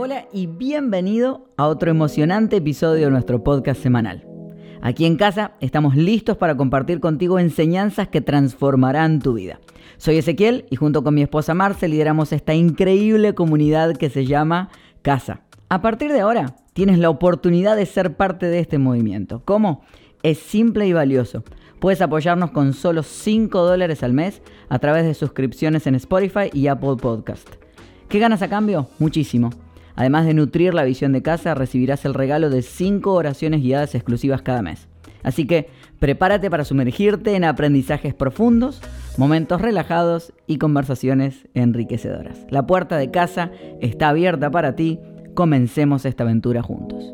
Hola y bienvenido a otro emocionante episodio de nuestro podcast semanal. Aquí en casa estamos listos para compartir contigo enseñanzas que transformarán tu vida. Soy Ezequiel y junto con mi esposa Marce lideramos esta increíble comunidad que se llama Casa. A partir de ahora tienes la oportunidad de ser parte de este movimiento. ¿Cómo? Es simple y valioso. Puedes apoyarnos con solo 5 dólares al mes a través de suscripciones en Spotify y Apple Podcast. ¿Qué ganas a cambio? Muchísimo. Además de nutrir la visión de casa, recibirás el regalo de 5 oraciones guiadas exclusivas cada mes. Así que prepárate para sumergirte en aprendizajes profundos, momentos relajados y conversaciones enriquecedoras. La puerta de casa está abierta para ti. Comencemos esta aventura juntos.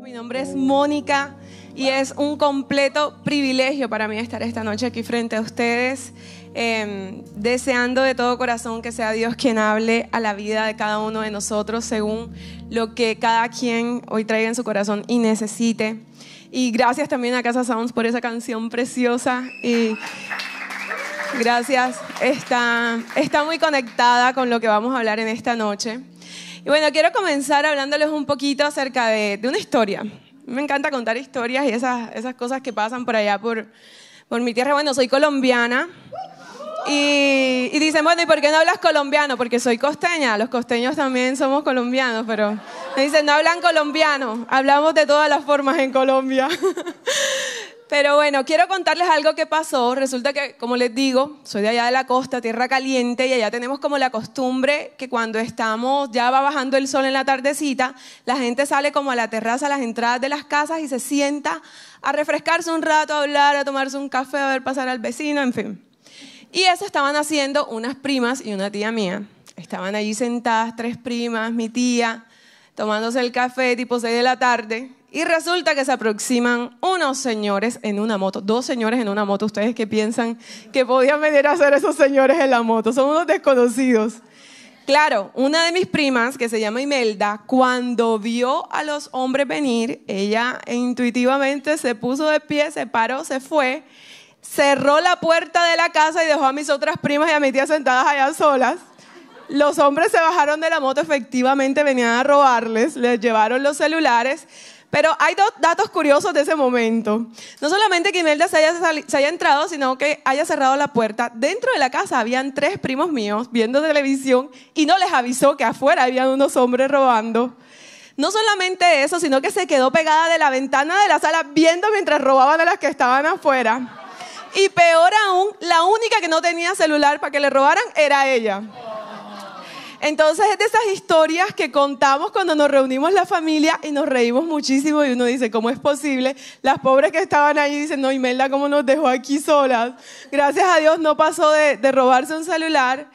Mi nombre es Mónica y es un completo privilegio para mí estar esta noche aquí frente a ustedes, em, deseando de todo corazón que sea Dios quien hable a la vida de cada uno de nosotros según lo que cada quien hoy traiga en su corazón y necesite. Y gracias también a Casa Sounds por esa canción preciosa. Y gracias, está, está muy conectada con lo que vamos a hablar en esta noche. Y bueno, quiero comenzar hablándoles un poquito acerca de, de una historia me encanta contar historias y esas, esas cosas que pasan por allá, por, por mi tierra. Bueno, soy colombiana. Y, y, dicen, bueno, ¿y por qué no hablas colombiano? Porque soy costeña. Los costeños también somos colombianos, pero me dicen, no hablan colombiano. Hablamos de todas las formas en Colombia. Pero bueno, quiero contarles algo que pasó. Resulta que, como les digo, soy de allá de la costa, tierra caliente, y allá tenemos como la costumbre que cuando estamos, ya va bajando el sol en la tardecita, la gente sale como a la terraza, a las entradas de las casas y se sienta a refrescarse un rato, a hablar, a tomarse un café, a ver pasar al vecino, en fin. Y eso estaban haciendo unas primas y una tía mía. Estaban allí sentadas, tres primas, mi tía, tomándose el café tipo 6 de la tarde y resulta que se aproximan unos señores en una moto, dos señores en una moto. ¿Ustedes qué piensan que podían venir a hacer esos señores en la moto? Son unos desconocidos. Claro, una de mis primas, que se llama Imelda, cuando vio a los hombres venir, ella intuitivamente se puso de pie, se paró, se fue, cerró la puerta de la casa y dejó a mis otras primas y a mi tía sentadas allá solas. Los hombres se bajaron de la moto, efectivamente venían a robarles, les llevaron los celulares pero hay dos datos curiosos de ese momento. No solamente que Imelda se haya, entrado, sino que haya cerrado la puerta. Dentro de la casa habían tres primos míos viendo televisión y no les avisó que afuera habían unos hombres robando. No solamente eso, sino que se quedó pegada de la ventana de la sala viendo mientras robaban a las que estaban afuera. Y peor aún, la única que no tenía celular para que le robaran era ella. Entonces es de esas historias que contamos cuando nos reunimos la familia y nos reímos muchísimo y uno dice, ¿cómo es posible? Las pobres que estaban ahí dicen, no, Imelda, ¿cómo nos dejó aquí solas? Gracias a Dios no pasó de, robarse un celular,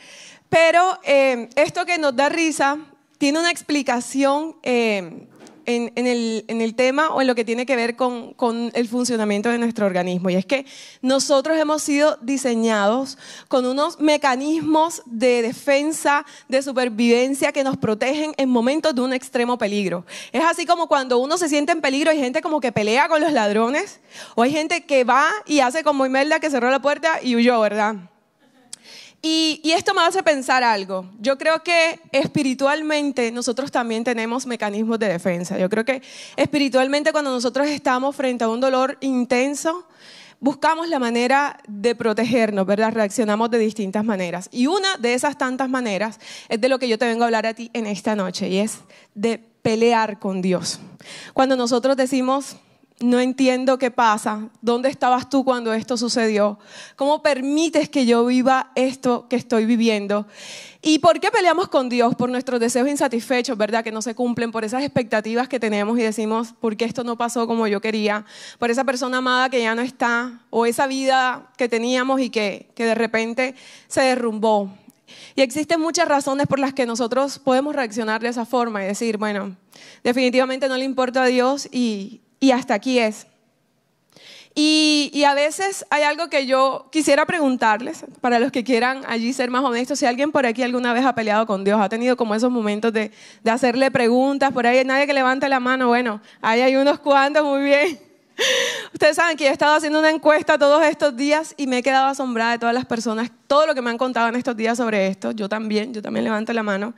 pero eh, esto que nos da risa tiene una explicación eh, en, el, tema o en lo que tiene que ver con, con, el funcionamiento de nuestro organismo. Y es que nosotros hemos sido diseñados con unos mecanismos de defensa, de supervivencia que nos protegen en momentos de un extremo peligro. Es así como cuando uno se siente en peligro, hay gente como que pelea con los ladrones, o hay gente que va y hace como Imelda que cerró la puerta y huyó, ¿verdad? Y, esto me hace pensar algo. Yo creo que espiritualmente nosotros también tenemos mecanismos de defensa. Yo creo que espiritualmente cuando nosotros estamos frente a un dolor intenso, buscamos la manera de protegernos, ¿verdad? Reaccionamos de distintas maneras. Y una de esas tantas maneras es de lo que yo te vengo a hablar a ti en esta noche y es de pelear con Dios. Cuando nosotros decimos, no entiendo qué pasa. ¿Dónde estabas tú cuando esto sucedió? ¿Cómo permites que yo viva esto que estoy viviendo? ¿Y por qué peleamos con Dios? Por nuestros deseos insatisfechos, ¿verdad? Que no se cumplen, por esas expectativas que tenemos y decimos, ¿por qué esto no pasó como yo quería? Por esa persona amada que ya no está, o esa vida que teníamos y que, que de repente se derrumbó. Y existen muchas razones por las que nosotros podemos reaccionar de esa forma y decir, bueno, definitivamente no le importa a Dios y, y hasta aquí es. Y, a veces hay algo que yo quisiera preguntarles, para los que quieran allí ser más honestos, si alguien por aquí alguna vez ha peleado con Dios, ha tenido como esos momentos de, de hacerle preguntas, por ahí hay nadie que levante la mano, bueno, ahí hay unos cuantos, muy bien. Ustedes saben que yo he estado haciendo una encuesta todos estos días y me he quedado asombrada de todas las personas, todo lo que me han contado en estos días sobre esto. Yo también, yo también levanto la mano.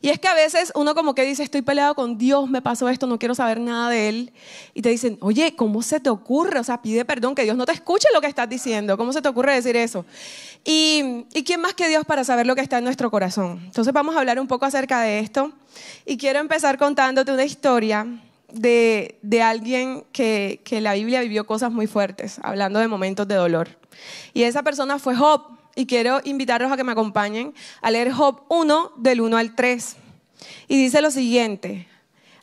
Y es que a veces uno como que dice, estoy peleado con Dios, me pasó esto, no quiero saber nada de Él. Y te dicen, oye, ¿cómo se te ocurre? O sea, pide perdón, que Dios no te escuche lo que estás diciendo. ¿Cómo se te ocurre decir eso? Y, ¿y quién más que Dios para saber lo que está en nuestro corazón? Entonces vamos a hablar un poco acerca de esto. Y quiero empezar contándote una historia de, alguien que, que la Biblia vivió cosas muy fuertes, hablando de momentos de dolor. Y esa persona fue Job. Y quiero invitarlos a que me acompañen a leer Job 1 del 1 al 3. Y dice lo siguiente,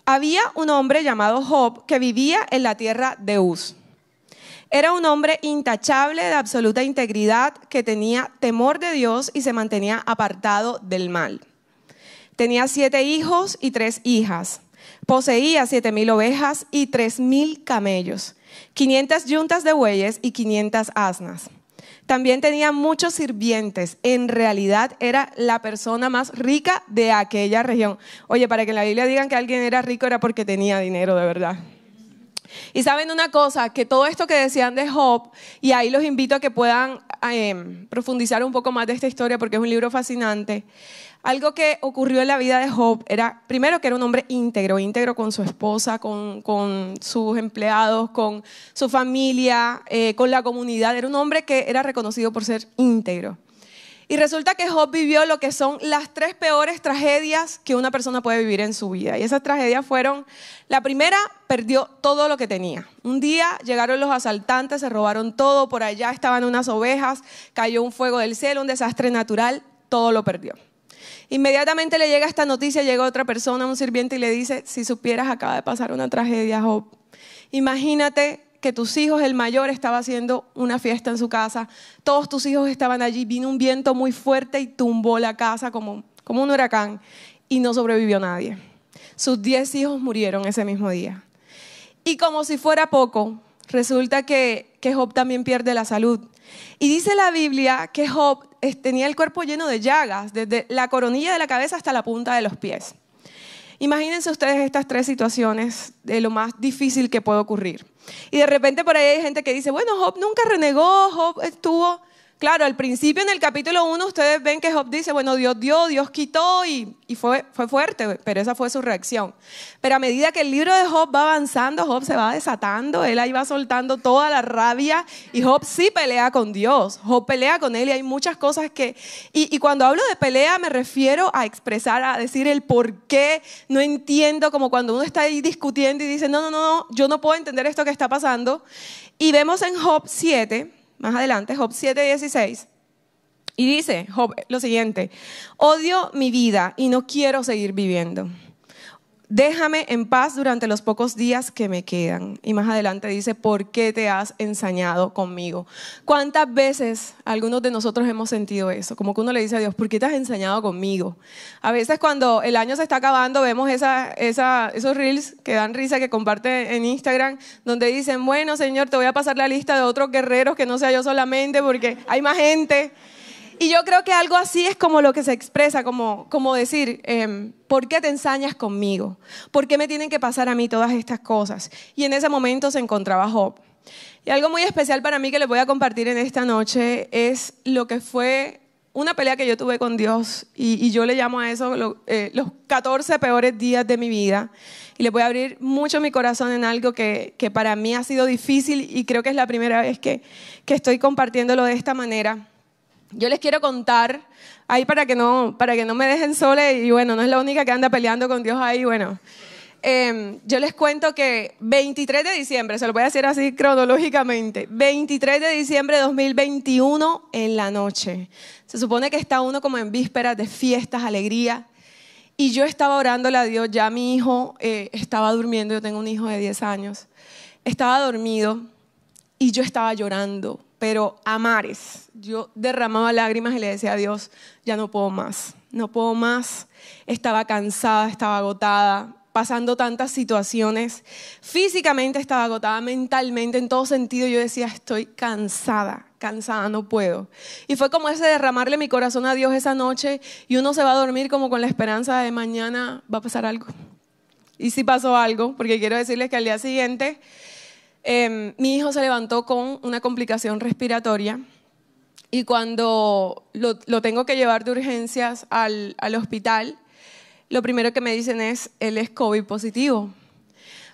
había un hombre llamado Job que vivía en la tierra de Uz. Era un hombre intachable de absoluta integridad que tenía temor de Dios y se mantenía apartado del mal. Tenía siete hijos y tres hijas. Poseía siete mil ovejas y tres mil camellos, 500 yuntas de bueyes y 500 asnas. También tenía muchos sirvientes. En realidad era la persona más rica de aquella región. Oye, para que en la Biblia digan que alguien era rico era porque tenía dinero de verdad. Y saben una cosa, que todo esto que decían de Job, y ahí los invito a que puedan eh, profundizar un poco más de esta historia porque es un libro fascinante. Algo que ocurrió en la vida de Job era, primero, que era un hombre íntegro, íntegro con su esposa, con, sus empleados, con su familia, eh, con la comunidad. Era un hombre que era reconocido por ser íntegro. Y resulta que Job vivió lo que son las tres peores tragedias que una persona puede vivir en su vida. Y esas tragedias fueron, la primera, perdió todo lo que tenía. Un día llegaron los asaltantes, se robaron todo, por allá estaban unas ovejas, cayó un fuego del cielo, un desastre natural, todo lo perdió. Inmediatamente le llega esta noticia, llega otra persona, un sirviente, y le dice, si supieras, acaba de pasar una tragedia, Job. Imagínate que tus hijos, el mayor, estaba haciendo una fiesta en su casa, todos tus hijos estaban allí, vino un viento muy fuerte y tumbó la casa como, como un huracán y no sobrevivió nadie. Sus diez hijos murieron ese mismo día. Y como si fuera poco, resulta que, que Job también pierde la salud. Y dice la Biblia que Job tenía el cuerpo lleno de llagas, desde la coronilla de la cabeza hasta la punta de los pies. Imagínense ustedes estas tres situaciones de lo más difícil que puede ocurrir. Y de repente por ahí hay gente que dice, bueno, Job nunca renegó, Job estuvo Claro, al principio en el capítulo 1 ustedes ven que Job dice, bueno, Dios dio, Dios quitó y, fue, fue fuerte, pero esa fue su reacción. Pero a medida que el libro de Job va avanzando, Job se va desatando, él ahí va soltando toda la rabia y Job sí pelea con Dios, Job pelea con él y hay muchas cosas que... Y, y cuando hablo de pelea me refiero a expresar, a decir el por qué no entiendo, como cuando uno está ahí discutiendo y dice, no, no, no, no yo no puedo entender esto que está pasando. Y vemos en Job 7 más adelante, Job 7:16. Y dice Job lo siguiente, odio mi vida y no quiero seguir viviendo déjame en paz durante los pocos días que me quedan. Y más adelante dice, ¿por qué te has ensañado conmigo? ¿Cuántas veces algunos de nosotros hemos sentido eso? Como que uno le dice a Dios, ¿por qué te has ensañado conmigo? A veces cuando el año se está acabando, vemos esa, esos reels que dan risa, que comparte en Instagram, donde dicen, bueno, Señor, te voy a pasar la lista de otros guerreros que no sea yo solamente, porque hay más gente. Y yo creo que algo así es como lo que se expresa, como, como decir, em, ¿por qué te ensañas conmigo? ¿Por qué me tienen que pasar a mí todas estas cosas? Y en ese momento se encontraba Job. Y algo muy especial para mí que les voy a compartir en esta noche es lo que fue una pelea que yo tuve con Dios y, yo le llamo a eso eh, los 14 peores días de mi vida. Y le voy a abrir mucho mi corazón en algo que, que, para mí ha sido difícil y creo que es la primera vez que, que estoy compartiéndolo de esta manera. Yo les quiero contar, ahí para que no, para que no me dejen sola, y bueno, no es la única que anda peleando con Dios ahí, bueno. Em, yo les cuento que 23 de diciembre, se lo voy a decir así cronológicamente, 23 de diciembre de 2021 en la noche. Se supone que está uno como en vísperas de fiestas, alegría. Y yo estaba orándole a Dios, ya mi hijo eh, estaba durmiendo, yo tengo un hijo de 10 años, estaba dormido y yo estaba llorando pero a mares. Yo derramaba lágrimas y le decía a Dios, ya no puedo más, no puedo más. Estaba cansada, estaba agotada, pasando tantas situaciones. Físicamente estaba agotada, mentalmente, en todo sentido yo decía, estoy cansada, cansada, no puedo. Y fue como ese derramarle mi corazón a Dios esa noche y uno se va a dormir como con la esperanza de mañana va a pasar algo. Y sí pasó algo, porque quiero decirles que al día siguiente em, mi hijo se levantó con una complicación respiratoria y cuando lo, tengo que llevar de urgencias al, al hospital, lo primero que me dicen es, él es COVID positivo.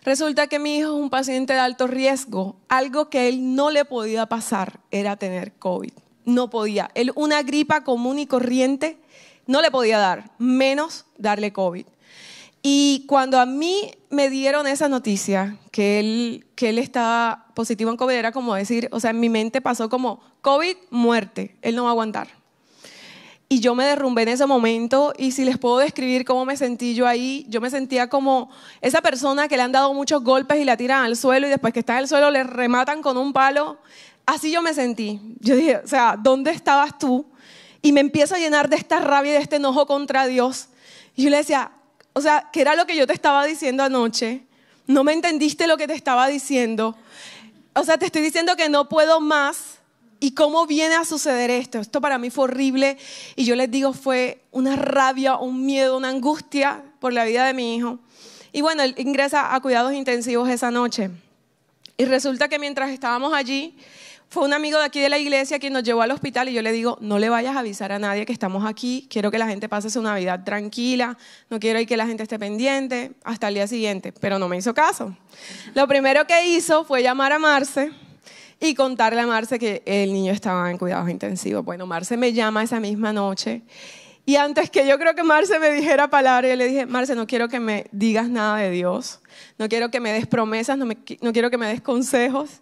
Resulta que mi hijo es un paciente de alto riesgo. Algo que él no le podía pasar era tener COVID. No podía. Él una gripa común y corriente no le podía dar, menos darle COVID. Y cuando a mí me dieron esa noticia, que él, que él estaba positivo en COVID, era como decir, o sea, en mi mente pasó como COVID, muerte, él no va a aguantar. Y yo me derrumbé en ese momento y si les puedo describir cómo me sentí yo ahí, yo me sentía como esa persona que le han dado muchos golpes y la tiran al suelo y después que está en el suelo le rematan con un palo. Así yo me sentí. Yo dije, o sea, ¿dónde estabas tú? Y me empiezo a llenar de esta rabia y de este enojo contra Dios. Y yo le decía, o sea, ¿qué era lo que yo te estaba diciendo anoche? No me entendiste lo que te estaba diciendo. O sea, te estoy diciendo que no puedo más ¿Y cómo viene a suceder esto? Esto para mí fue horrible y yo les digo fue una rabia, un miedo, una angustia por la vida de mi hijo. Y bueno, él ingresa a cuidados intensivos esa noche. Y resulta que mientras estábamos allí, fue un amigo de aquí de la iglesia quien nos llevó al hospital y yo le digo, no le vayas a avisar a nadie que estamos aquí, quiero que la gente pase su Navidad tranquila, no quiero que la gente esté pendiente hasta el día siguiente, pero no me hizo caso. Lo primero que hizo fue llamar a Marce y contarle a Marce que el niño estaba en cuidados intensivos. Bueno, Marce me llama esa misma noche y antes que yo creo que Marce me dijera palabra, yo le dije, Marce, no quiero que me digas nada de Dios, no quiero que me des promesas, no, quiero que me des consejos,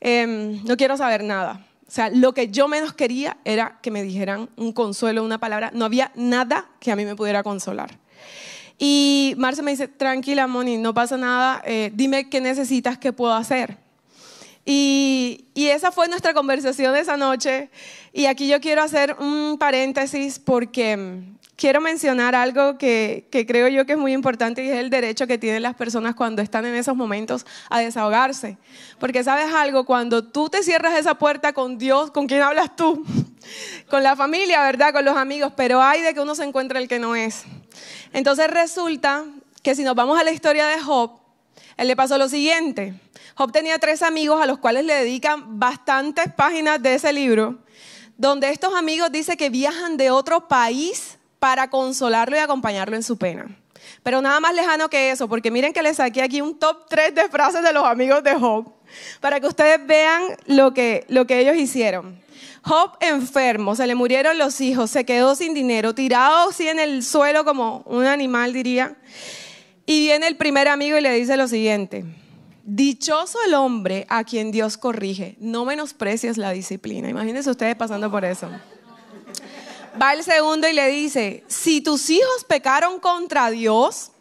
em, no quiero saber nada. O sea, lo que yo menos quería era que me dijeran un consuelo, una palabra. No había nada que a mí me pudiera consolar. Y Marce me dice, tranquila, Moni, no pasa nada, eh, dime qué necesitas, qué puedo hacer. Y, esa fue nuestra conversación esa noche. Y aquí yo quiero hacer un paréntesis porque quiero mencionar algo que, creo yo que es muy importante y es el derecho que tienen las personas cuando están en esos momentos a desahogarse. Porque sabes algo, cuando tú te cierras esa puerta con Dios, ¿con quién hablas tú? con la familia, ¿verdad? Con los amigos, pero hay de que uno se encuentre el que no es. Entonces resulta que si nos vamos a la historia de Job, él le pasó lo siguiente. Job tenía tres amigos a los cuales le dedican bastantes páginas de ese libro, donde estos amigos dicen que viajan de otro país para consolarlo y acompañarlo en su pena. Pero nada más lejano que eso, porque miren que les saqué aquí un top 3 de frases de los amigos de Job, para que ustedes vean lo que, lo que ellos hicieron. Job enfermo, se le murieron los hijos, se quedó sin dinero, tirado así en el suelo como un animal diría. Y viene el primer amigo y le dice lo siguiente, Dichoso el hombre a quien Dios corrige, no menosprecies la disciplina. Imagínense ustedes pasando por eso. Va el segundo y le dice, si tus hijos pecaron contra Dios,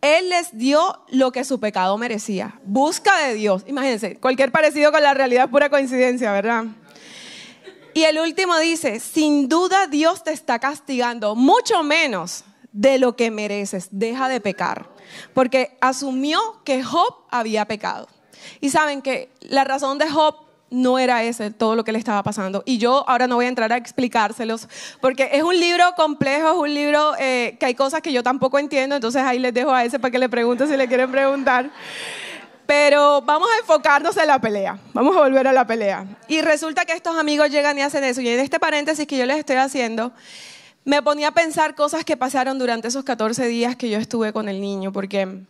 Él les dio lo que su pecado merecía. Busca de Dios. Imagínense, cualquier parecido con la realidad es pura coincidencia, ¿verdad? Y el último dice, sin duda Dios te está castigando, mucho menos de lo que mereces. Deja de pecar porque asumió que Job había pecado. Y saben que la razón de Job no era ese todo lo que le estaba pasando. Y yo ahora no voy a entrar a explicárselos, porque es un libro complejo, es un libro eh, que hay cosas que yo tampoco entiendo, entonces ahí les dejo a ese para que le pregunten si le quieren preguntar. Pero vamos a enfocarnos en la pelea, vamos a volver a la pelea. Y resulta que estos amigos llegan y hacen eso. Y en este paréntesis que yo les estoy haciendo, me ponía a pensar cosas que pasaron durante esos 14 días que yo estuve con el niño, porque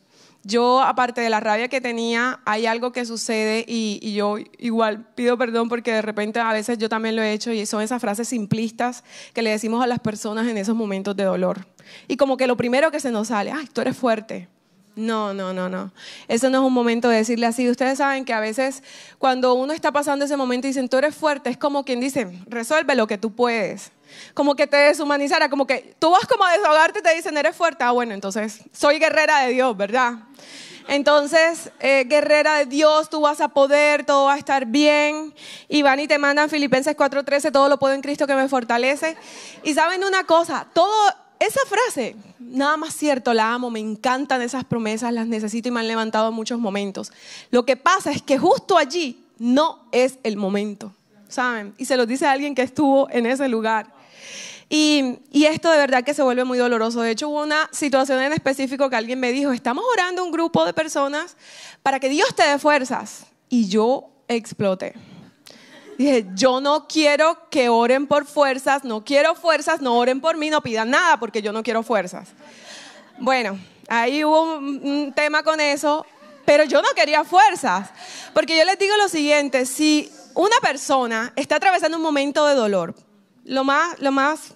yo, aparte de la rabia que tenía, hay algo que sucede y, yo igual pido perdón porque de repente a veces yo también lo he hecho y son esas frases simplistas que le decimos a las personas en esos momentos de dolor. Y como que lo primero que se nos sale, ay, tú eres fuerte. No, no, no, no. Eso no es un momento de decirle así. Ustedes saben que a veces cuando uno está pasando ese momento y dicen, tú eres fuerte, es como quien dice, resuelve lo que tú puedes. Como que te deshumanizara, como que tú vas como a desahogarte y te dicen, eres fuerte. Ah, bueno, entonces soy guerrera de Dios, ¿verdad? Entonces, eh, guerrera de Dios, tú vas a poder, todo va a estar bien. Y van y te mandan Filipenses 4:13, todo lo puedo en Cristo que me fortalece. Y saben una cosa, todo esa frase, nada más cierto, la amo, me encantan esas promesas, las necesito y me han levantado en muchos momentos. Lo que pasa es que justo allí no es el momento, ¿saben? Y se lo dice a alguien que estuvo en ese lugar. Y, esto de verdad que se vuelve muy doloroso. De hecho, hubo una situación en específico que alguien me dijo, estamos orando un grupo de personas para que Dios te dé fuerzas. y yo exploté. Dije, yo no quiero que oren por fuerzas, no quiero fuerzas, no oren por mí, no pidan nada porque yo no quiero fuerzas. Bueno, ahí hubo un, tema con eso, pero yo no quería fuerzas. Porque yo les digo lo siguiente, si una persona está atravesando un momento de dolor, lo más, lo más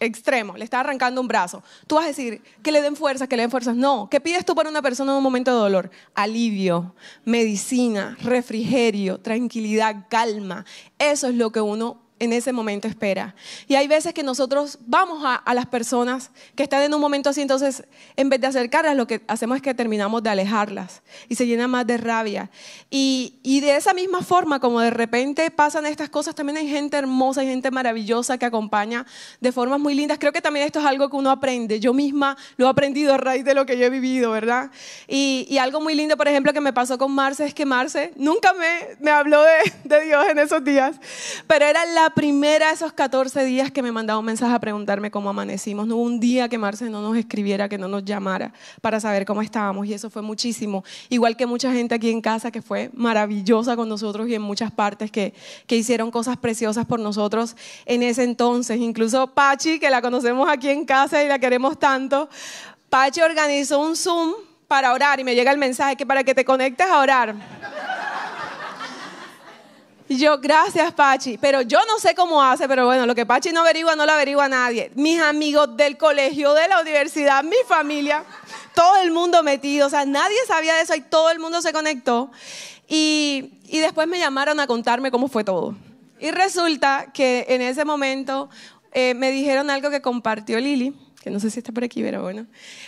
extremo, le está arrancando un brazo, tú vas a decir que le den fuerzas, que le den fuerzas. No, ¿qué pides tú para una persona en un momento de dolor? Alivio, medicina, refrigerio, tranquilidad, calma. Eso es lo que uno en ese momento espera. Y hay veces que nosotros vamos a, las personas que están en un momento así, entonces en vez de acercarlas, lo que hacemos es que terminamos de alejarlas y se llenan más de rabia. Y, y de esa misma forma, como de repente pasan estas cosas, también hay gente hermosa, hay gente maravillosa que acompaña de formas muy lindas. Creo que también esto es algo que uno aprende. Yo misma lo he aprendido a raíz de lo que yo he vivido, ¿verdad? Y, y algo muy lindo, por ejemplo, que me pasó con Marce es que Marce nunca me, me habló de, de Dios en esos días, pero era la primera de esos 14 días que me mandaba un mensaje a preguntarme cómo amanecimos. No hubo un día que Marce no nos escribiera, que no nos llamara para saber cómo estábamos y eso fue muchísimo. Igual que mucha gente aquí en casa que fue maravillosa con nosotros y en muchas partes que, que hicieron cosas preciosas por nosotros en ese entonces. Incluso Pachi, que la conocemos aquí en casa y la queremos tanto, Pachi organizó un Zoom para orar y me llega el mensaje que para que te conectes a orar. Yo, gracias Pachi, pero yo no sé cómo hace, pero bueno, lo que Pachi no averigua, no lo averigua nadie. Mis amigos del colegio, de la universidad, mi familia, todo el mundo metido, o sea, nadie sabía de eso y todo el mundo se conectó. Y, y después me llamaron a contarme cómo fue todo. Y resulta que en ese momento eh, me dijeron algo que compartió Lili que no sé si está por aquí, pero bueno.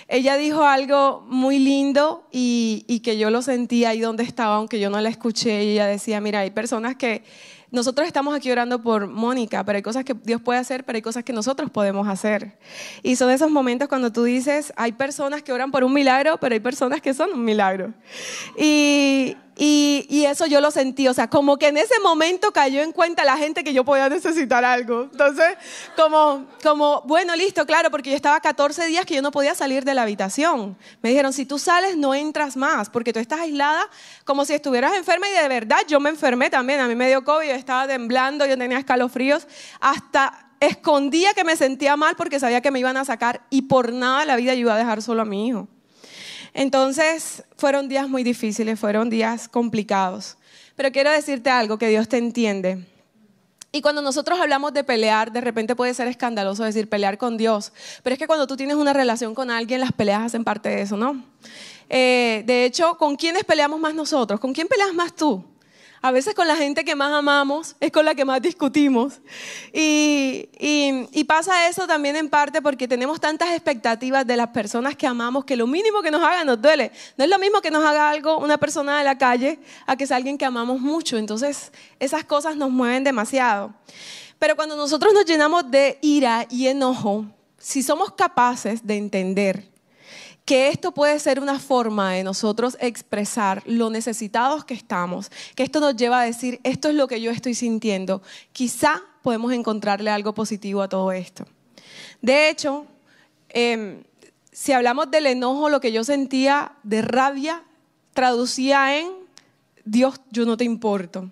Ella dijo algo muy lindo y, que yo lo sentí ahí donde estaba, aunque yo no la escuché. Y ella decía, mira, hay personas que nosotros estamos aquí orando por Mónica, pero hay cosas que Dios puede hacer, pero hay cosas que nosotros podemos hacer. Y son esos momentos cuando tú dices, hay personas que oran por un milagro, pero hay personas que son un milagro. Y, y, eso yo lo sentí, o sea, como que en ese momento cayó en cuenta la gente que yo podía necesitar algo. Entonces, como, como, bueno, listo, claro, porque yo estaba 14 días que yo no podía salir de la habitación. Me dijeron, si tú sales, no entras más, porque tú estás aislada como si estuvieras enferma y de verdad yo me enfermé también. A mí me dio COVID, yo estaba temblando, yo tenía escalofríos, hasta escondía que me sentía mal porque sabía que me iban a sacar y por nada la vida yo iba a dejar solo a mi hijo. Entonces fueron días muy difíciles, fueron días complicados. Pero quiero decirte algo, que Dios te entiende. Y cuando nosotros hablamos de pelear, de repente puede ser escandaloso decir pelear con Dios, pero es que cuando tú tienes una relación con alguien, las peleas hacen parte de eso, ¿no? Eh, de hecho, ¿con quiénes peleamos más nosotros? ¿Con quién peleas más tú? A veces con la gente que más amamos es con la que más discutimos. Y, y, pasa eso también en parte porque tenemos tantas expectativas de las personas que amamos que lo mínimo que nos haga nos duele. No es lo mismo que nos haga algo una persona de la calle a que es alguien que amamos mucho. Entonces esas cosas nos mueven demasiado. Pero cuando nosotros nos llenamos de ira y enojo, si somos capaces de entender que esto puede ser una forma de nosotros expresar lo necesitados que estamos, que esto nos lleva a decir, esto es lo que yo estoy sintiendo. Quizá podemos encontrarle algo positivo a todo esto. De hecho, em, si hablamos del enojo, lo que yo sentía de rabia, traducía en, Dios, yo no te importo.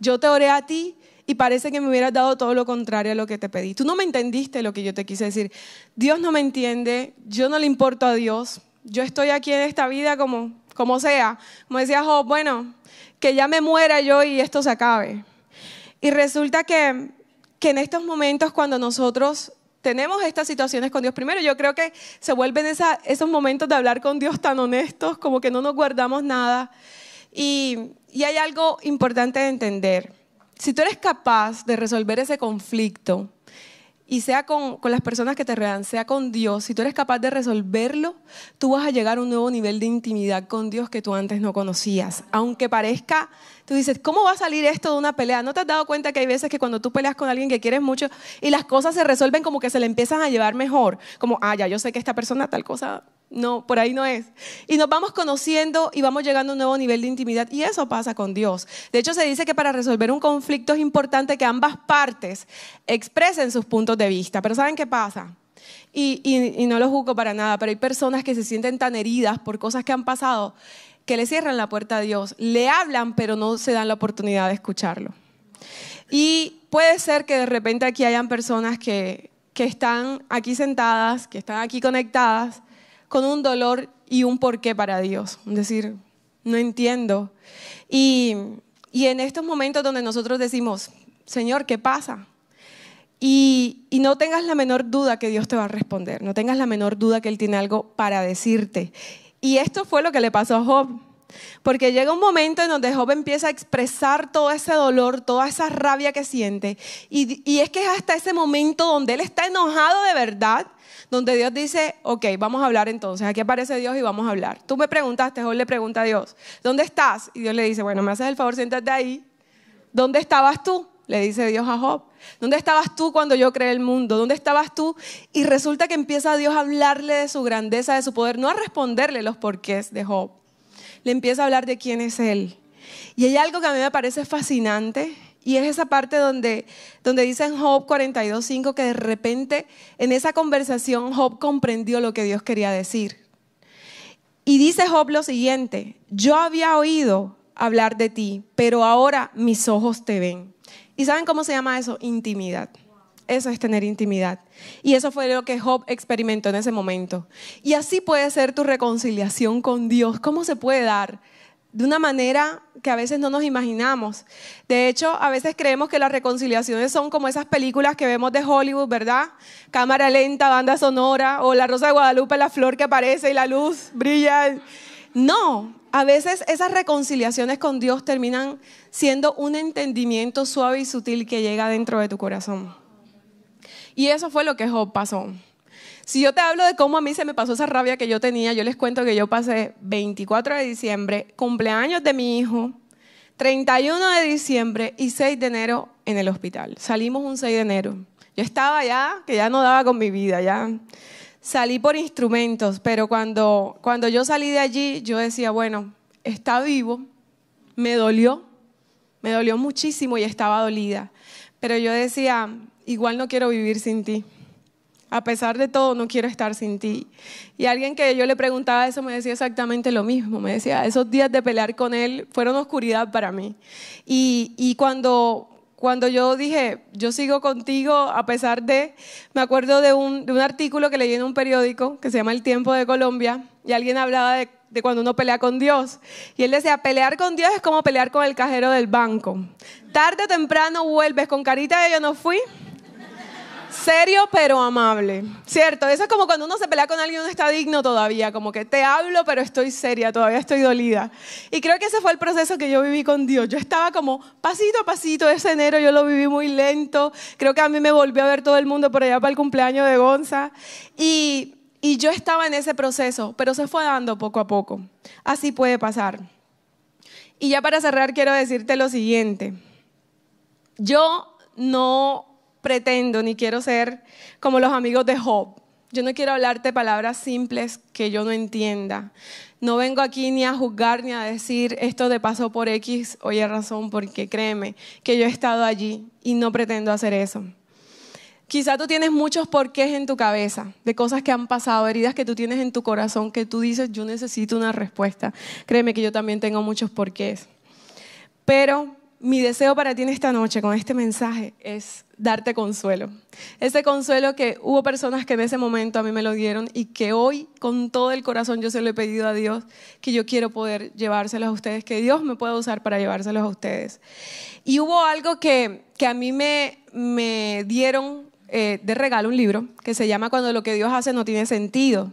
Yo te oré a ti y parece que me hubieras dado todo lo contrario a lo que te pedí. Tú no me entendiste lo que yo te quise decir. Dios no me entiende, yo no le importo a Dios. Yo estoy aquí en esta vida como, como sea. Como decía Job, bueno, que ya me muera yo y esto se acabe. Y resulta que, que en estos momentos cuando nosotros tenemos estas situaciones con Dios, primero yo creo que se vuelven esos momentos de hablar con Dios tan honestos, como que no nos guardamos nada. Y, y hay algo importante de entender si tú eres capaz de resolver ese conflicto, y sea con, las personas que te rodean, sea con Dios, si tú eres capaz de resolverlo, tú vas a llegar a un nuevo nivel de intimidad con Dios que tú antes no conocías. Aunque parezca, tú dices, ¿cómo va a salir esto de una pelea? ¿No te has dado cuenta que hay veces que cuando tú peleas con alguien que quieres mucho y las cosas se resuelven como que se le empiezan a llevar mejor? Como, ah, ya yo sé que esta persona tal cosa no, por ahí no es. Y nos vamos conociendo y vamos llegando a un nuevo nivel de intimidad. Y eso pasa con Dios. De hecho, se dice que para resolver un conflicto es importante que ambas partes expresen sus puntos de vista. Pero ¿saben qué pasa? Y, no lo juzgo para nada, pero hay personas que se sienten tan heridas por cosas que han pasado que le cierran la puerta a Dios, le hablan, pero no se dan la oportunidad de escucharlo. Y puede ser que de repente aquí hayan personas que están aquí sentadas, que están aquí conectadas, con un dolor y un porqué para Dios. Es decir, no entiendo. Y, y en estos momentos donde nosotros decimos, Señor, ¿qué pasa? Y, y, no tengas la menor duda que Dios te va a responder, no tengas la menor duda que Él tiene algo para decirte. Y esto fue lo que le pasó a Job. Porque llega un momento en donde Job empieza a expresar todo ese dolor, toda esa rabia que siente. Y, y es que es hasta ese momento donde él está enojado de verdad, donde Dios dice, ok, vamos a hablar entonces. Aquí aparece Dios y vamos a hablar. Tú me preguntaste, Job le pregunta a Dios, ¿dónde estás? Y Dios le dice, bueno, me haces el favor, siéntate ahí. ¿Dónde estabas tú? Le dice Dios a Job. ¿Dónde estabas tú cuando yo creé el mundo? ¿Dónde estabas tú? Y resulta que empieza Dios a hablarle de su grandeza, de su poder, no a responderle los porqués de Job. Le empieza a hablar de quién es Él. Y hay algo que a mí me parece fascinante y es esa parte donde, donde dice en Job 42.5 que de repente en esa conversación Job comprendió lo que Dios quería decir. Y dice Job lo siguiente, yo había oído hablar de ti, pero ahora mis ojos te ven. ¿Y saben cómo se llama eso? Intimidad. Eso es tener intimidad. Y eso fue lo que Job experimentó en ese momento. Y así puede ser tu reconciliación con Dios. ¿Cómo se puede dar? De una manera que a veces no nos imaginamos. De hecho, a veces creemos que las reconciliaciones son como esas películas que vemos de Hollywood, ¿verdad? Cámara lenta, banda sonora, o la Rosa de Guadalupe, la flor que aparece y la luz brilla. No, a veces esas reconciliaciones con Dios terminan siendo un entendimiento suave y sutil que llega dentro de tu corazón. Y eso fue lo que Job pasó. Si yo te hablo de cómo a mí se me pasó esa rabia que yo tenía, yo les cuento que yo pasé 24 de diciembre, cumpleaños de mi hijo, 31 de diciembre y 6 de enero en el hospital. Salimos un 6 de enero. Yo estaba ya, que ya no daba con mi vida, ya salí por instrumentos, pero cuando, cuando yo salí de allí, yo decía, bueno, está vivo, me dolió, me dolió muchísimo y estaba dolida, pero yo decía, igual no quiero vivir sin ti. A pesar de todo, no quiero estar sin ti. Y alguien que yo le preguntaba eso me decía exactamente lo mismo. Me decía, esos días de pelear con él fueron oscuridad para mí. Y, cuando, cuando yo dije, yo sigo contigo a pesar de, me acuerdo de un, de un, artículo que leí en un periódico que se llama El Tiempo de Colombia, y alguien hablaba de, de, cuando uno pelea con Dios. Y él decía, pelear con Dios es como pelear con el cajero del banco. Tarde o temprano vuelves con carita de yo no fui Serio pero amable, ¿cierto? Eso es como cuando uno se pelea con alguien, uno está digno todavía, como que te hablo pero estoy seria, todavía estoy dolida. Y creo que ese fue el proceso que yo viví con Dios. Yo estaba como pasito a pasito, ese enero yo lo viví muy lento, creo que a mí me volvió a ver todo el mundo por allá para el cumpleaños de Gonza. Y, y yo estaba en ese proceso, pero se fue dando poco a poco. Así puede pasar. Y ya para cerrar quiero decirte lo siguiente. Yo no pretendo ni quiero ser como los amigos de Job. Yo no quiero hablarte palabras simples que yo no entienda. No vengo aquí ni a juzgar ni a decir esto de paso por X o Y razón, porque créeme que yo he estado allí y no pretendo hacer eso. Quizá tú tienes muchos porqués en tu cabeza, de cosas que han pasado, heridas que tú tienes en tu corazón, que tú dices, yo necesito una respuesta. Créeme que yo también tengo muchos porqués. Pero mi deseo para ti en esta noche con este mensaje es darte consuelo. Ese consuelo que hubo personas que en ese momento a mí me lo dieron y que hoy con todo el corazón yo se lo he pedido a Dios que yo quiero poder llevárselos a ustedes, que Dios me pueda usar para llevárselos a ustedes. Y hubo algo que, que a mí me, me dieron eh, de regalo, un libro que se llama Cuando lo que Dios hace no tiene sentido.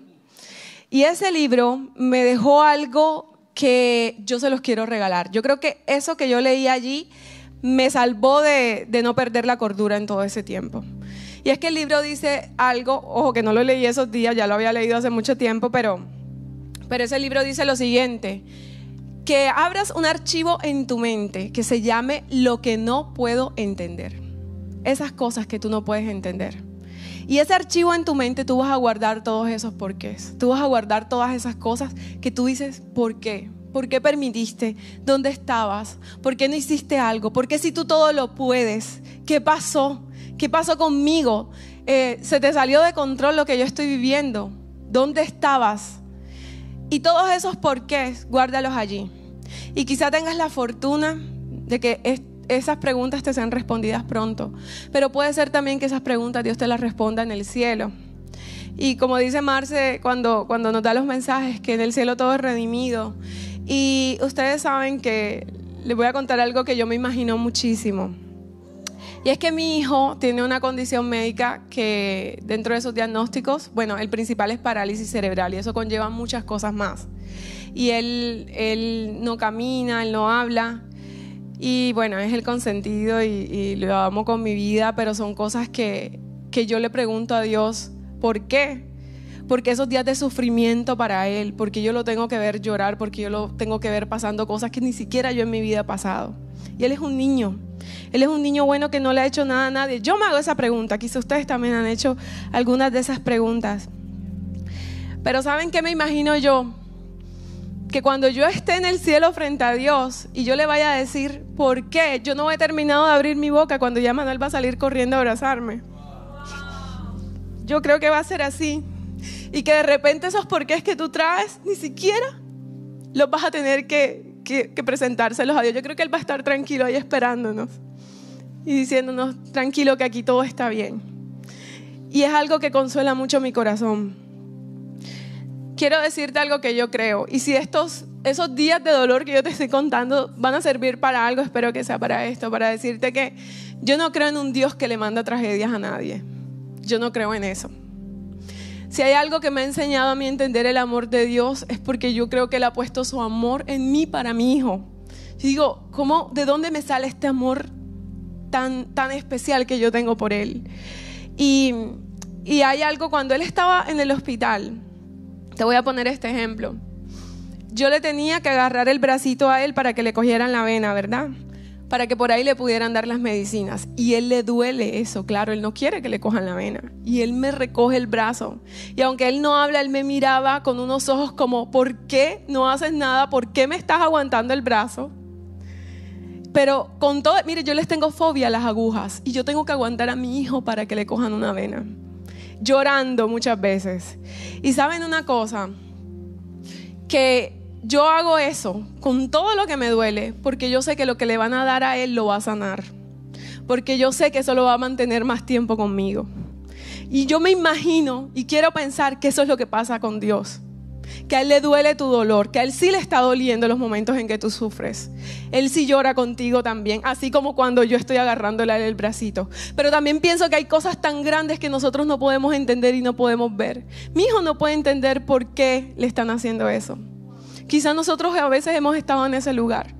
Y ese libro me dejó algo que yo se los quiero regalar. Yo creo que eso que yo leí allí me salvó de, no perder la cordura en todo ese tiempo. Y es que el libro dice algo, ojo que no lo leí esos días, ya lo había leído hace mucho tiempo, pero, pero ese libro dice lo siguiente, que abras un archivo en tu mente que se llame lo que no puedo entender. Esas cosas que tú no puedes entender. Y ese archivo en tu mente tú vas a guardar todos esos porqués. Tú vas a guardar todas esas cosas que tú dices, ¿por qué? ¿Por qué permitiste? ¿Dónde estabas? ¿Por qué no hiciste algo? ¿Por qué si tú todo lo puedes? ¿Qué pasó? ¿Qué pasó conmigo? Eh, se te salió de control lo que yo estoy viviendo. ¿Dónde estabas? Y todos esos porqués, guárdalos allí. Y quizá tengas la fortuna de que esas preguntas te sean respondidas pronto. Pero puede ser también que esas preguntas Dios te las responda en el cielo. Y como dice Marce cuando, cuando nos los mensajes, que en el cielo todo es redimido. Y ustedes saben que les voy a contar algo que yo me imagino muchísimo. Y es que mi hijo tiene una condición médica que dentro de esos diagnósticos, bueno, el principal es parálisis cerebral y eso conlleva muchas cosas más. Y él, él no camina, él no habla. Y bueno, es el consentido y, lo amo con mi vida, pero son cosas que, que yo le pregunto a Dios, ¿por qué? Porque esos días de sufrimiento para Él, porque yo lo tengo que ver llorar, porque yo lo tengo que ver pasando cosas que ni siquiera yo en mi vida he pasado. Y Él es un niño. Él es un niño bueno que no le ha hecho nada a nadie. Yo me hago esa pregunta. Quizá ustedes también han hecho algunas de esas preguntas. Pero ¿saben qué me imagino yo? Que cuando yo esté en el cielo frente a Dios y yo le vaya a decir, ¿por qué? Yo no he terminado de abrir mi boca cuando ya Manuel va a salir corriendo a abrazarme. Yo creo que va a ser así. Y que de repente esos porqués que tú traes, ni siquiera los vas a tener que, que, que presentárselos a Dios. Yo creo que Él va a estar tranquilo ahí esperándonos y diciéndonos, tranquilo que aquí todo está bien. Y es algo que consuela mucho mi corazón quiero decirte algo que yo creo. Y si estos, esos días de dolor que yo te estoy contando van a servir para algo, espero que sea para esto, para decirte que yo no creo en un Dios que le manda tragedias a nadie. Yo no creo en eso. Si hay algo que me ha enseñado a mí entender el amor de Dios es porque yo creo que Él ha puesto su amor en mí para mi hijo. Yo digo, ¿cómo, ¿de dónde me sale este amor tan, tan especial que yo tengo por Él? Y, y hay algo, cuando Él estaba en el hospital, te voy a poner este ejemplo. Yo le tenía que agarrar el bracito a él para que le cogieran la vena, ¿verdad? Para que por ahí le pudieran dar las medicinas. Y él le duele eso, claro, él no quiere que le cojan la vena. Y él me recoge el brazo. Y aunque él no habla, él me miraba con unos ojos como, ¿por qué no haces nada? ¿Por qué me estás aguantando el brazo? Pero con todo, mire, yo les tengo fobia a las agujas y yo tengo que aguantar a mi hijo para que le cojan una vena llorando muchas veces. Y saben una cosa, que yo hago eso con todo lo que me duele, porque yo sé que lo que le van a dar a él lo va a sanar. Porque yo sé que eso lo va a mantener más tiempo conmigo. Y yo me imagino y quiero pensar que eso es lo que pasa con Dios que a Él le duele tu dolor, que a Él sí le está doliendo los momentos en que tú sufres. Él sí llora contigo también, así como cuando yo estoy agarrándole el bracito. Pero también pienso que hay cosas tan grandes que nosotros no podemos entender y no podemos ver. Mi hijo no puede entender por qué le están haciendo eso. Quizás nosotros a veces hemos estado en ese lugar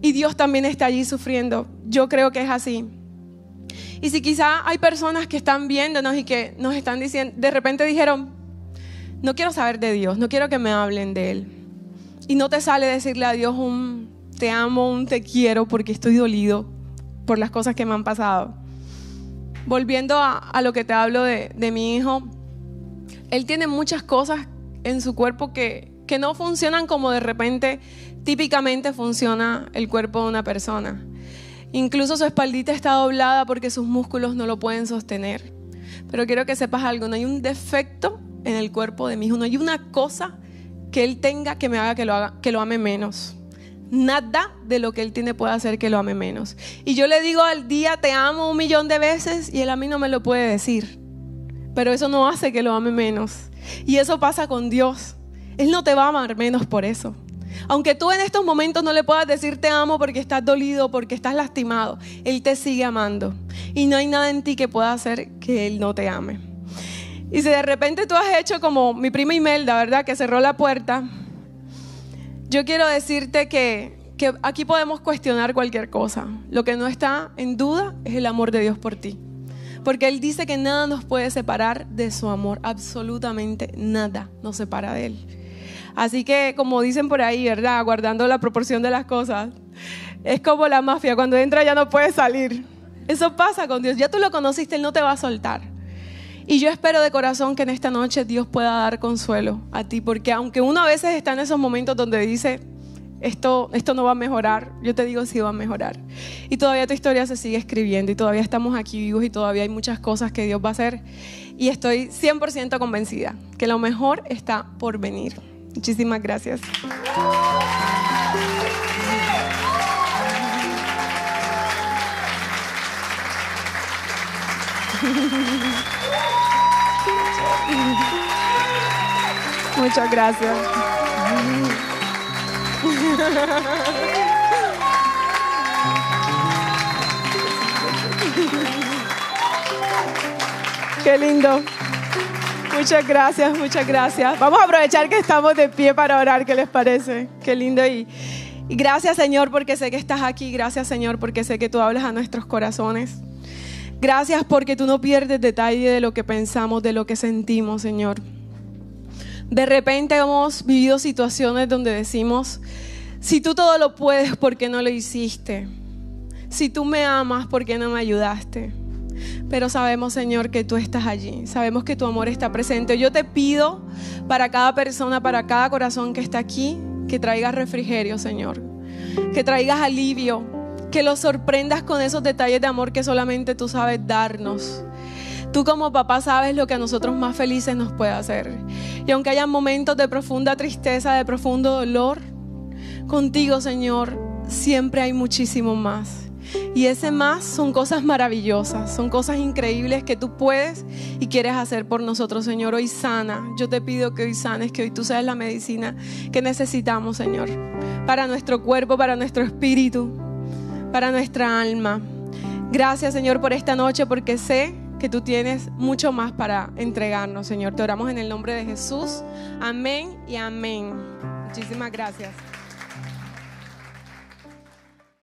y Dios también está allí sufriendo. Yo creo que es así. Y si quizá hay personas que están viéndonos y que nos están diciendo, de repente dijeron, no quiero saber de Dios, no quiero que me hablen de Él. Y no te sale decirle a Dios un te amo, un te quiero, porque estoy dolido por las cosas que me han pasado. Volviendo a, lo que te hablo de, de, mi hijo, él tiene muchas cosas en su cuerpo que, que no funcionan como de repente típicamente funciona el cuerpo de una persona. Incluso su espaldita está doblada porque sus músculos no lo pueden sostener. Pero quiero que sepas algo, no hay un defecto en el cuerpo de mi hijo. No hay una cosa que él tenga que me haga que lo, haga, que lo ame menos. Nada de lo que él tiene puede hacer que lo ame menos. Y yo le digo al día, te amo un millón de veces y él a mí no me lo puede decir. Pero eso no hace que lo ame menos. Y eso pasa con Dios. Él no te va a amar menos por eso. Aunque tú en estos momentos no le puedas decir te amo porque estás dolido, porque estás lastimado, Él te sigue amando. Y no hay nada en ti que pueda hacer que Él no te ame. Y si de repente tú has hecho como mi prima Imelda, ¿verdad? Que cerró la puerta. Yo quiero decirte que, que aquí podemos cuestionar cualquier cosa. Lo que no está en duda es el amor de Dios por ti. Porque Él dice que nada nos puede separar de su amor. Absolutamente nada nos separa de Él. Así que, como dicen por ahí, ¿verdad? Guardando la proporción de las cosas. Es como la mafia, cuando entra ya no puede salir. Eso pasa con Dios. Ya tú lo conociste, Él no te va a soltar. Y yo espero de corazón que en esta noche Dios pueda dar consuelo a ti, porque aunque uno a veces está en esos momentos donde dice, esto, esto no va a mejorar. Yo te digo, sí va a mejorar. Y todavía tu historia se sigue escribiendo y todavía estamos aquí vivos y todavía hay muchas cosas que Dios va a hacer. Y estoy 100% convencida que lo mejor está por venir. Muchísimas gracias. Muchas gracias. Qué lindo. Muchas gracias, muchas gracias. Vamos a aprovechar que estamos de pie para orar, ¿qué les parece? Qué lindo. Y, gracias Señor porque sé que estás aquí. Gracias Señor porque sé que tú hablas a nuestros corazones. Gracias porque tú no pierdes detalle de lo que pensamos, de lo que sentimos, Señor. De repente hemos vivido situaciones donde decimos, si tú todo lo puedes, ¿por qué no lo hiciste? Si tú me amas, ¿por qué no me ayudaste? Pero sabemos, Señor, que tú estás allí. Sabemos que tu amor está presente. Yo te pido para cada persona, para cada corazón que está aquí, que traigas refrigerio, Señor. Que traigas alivio. Que los sorprendas con esos detalles de amor que solamente tú sabes darnos. Tú como papá sabes lo que a nosotros más felices nos puede hacer. Y aunque haya momentos de profunda tristeza, de profundo dolor, contigo, Señor, siempre hay muchísimo más. Y ese más son cosas maravillosas, son cosas increíbles que tú puedes y quieres hacer por nosotros, Señor. Hoy sana, yo te pido que hoy sanes, que hoy tú seas la medicina que necesitamos, Señor, para nuestro cuerpo, para nuestro espíritu, para nuestra alma. Gracias, Señor, por esta noche, porque sé que tú tienes mucho más para entregarnos, Señor. Te oramos en el nombre de Jesús. Amén y amén. Muchísimas gracias.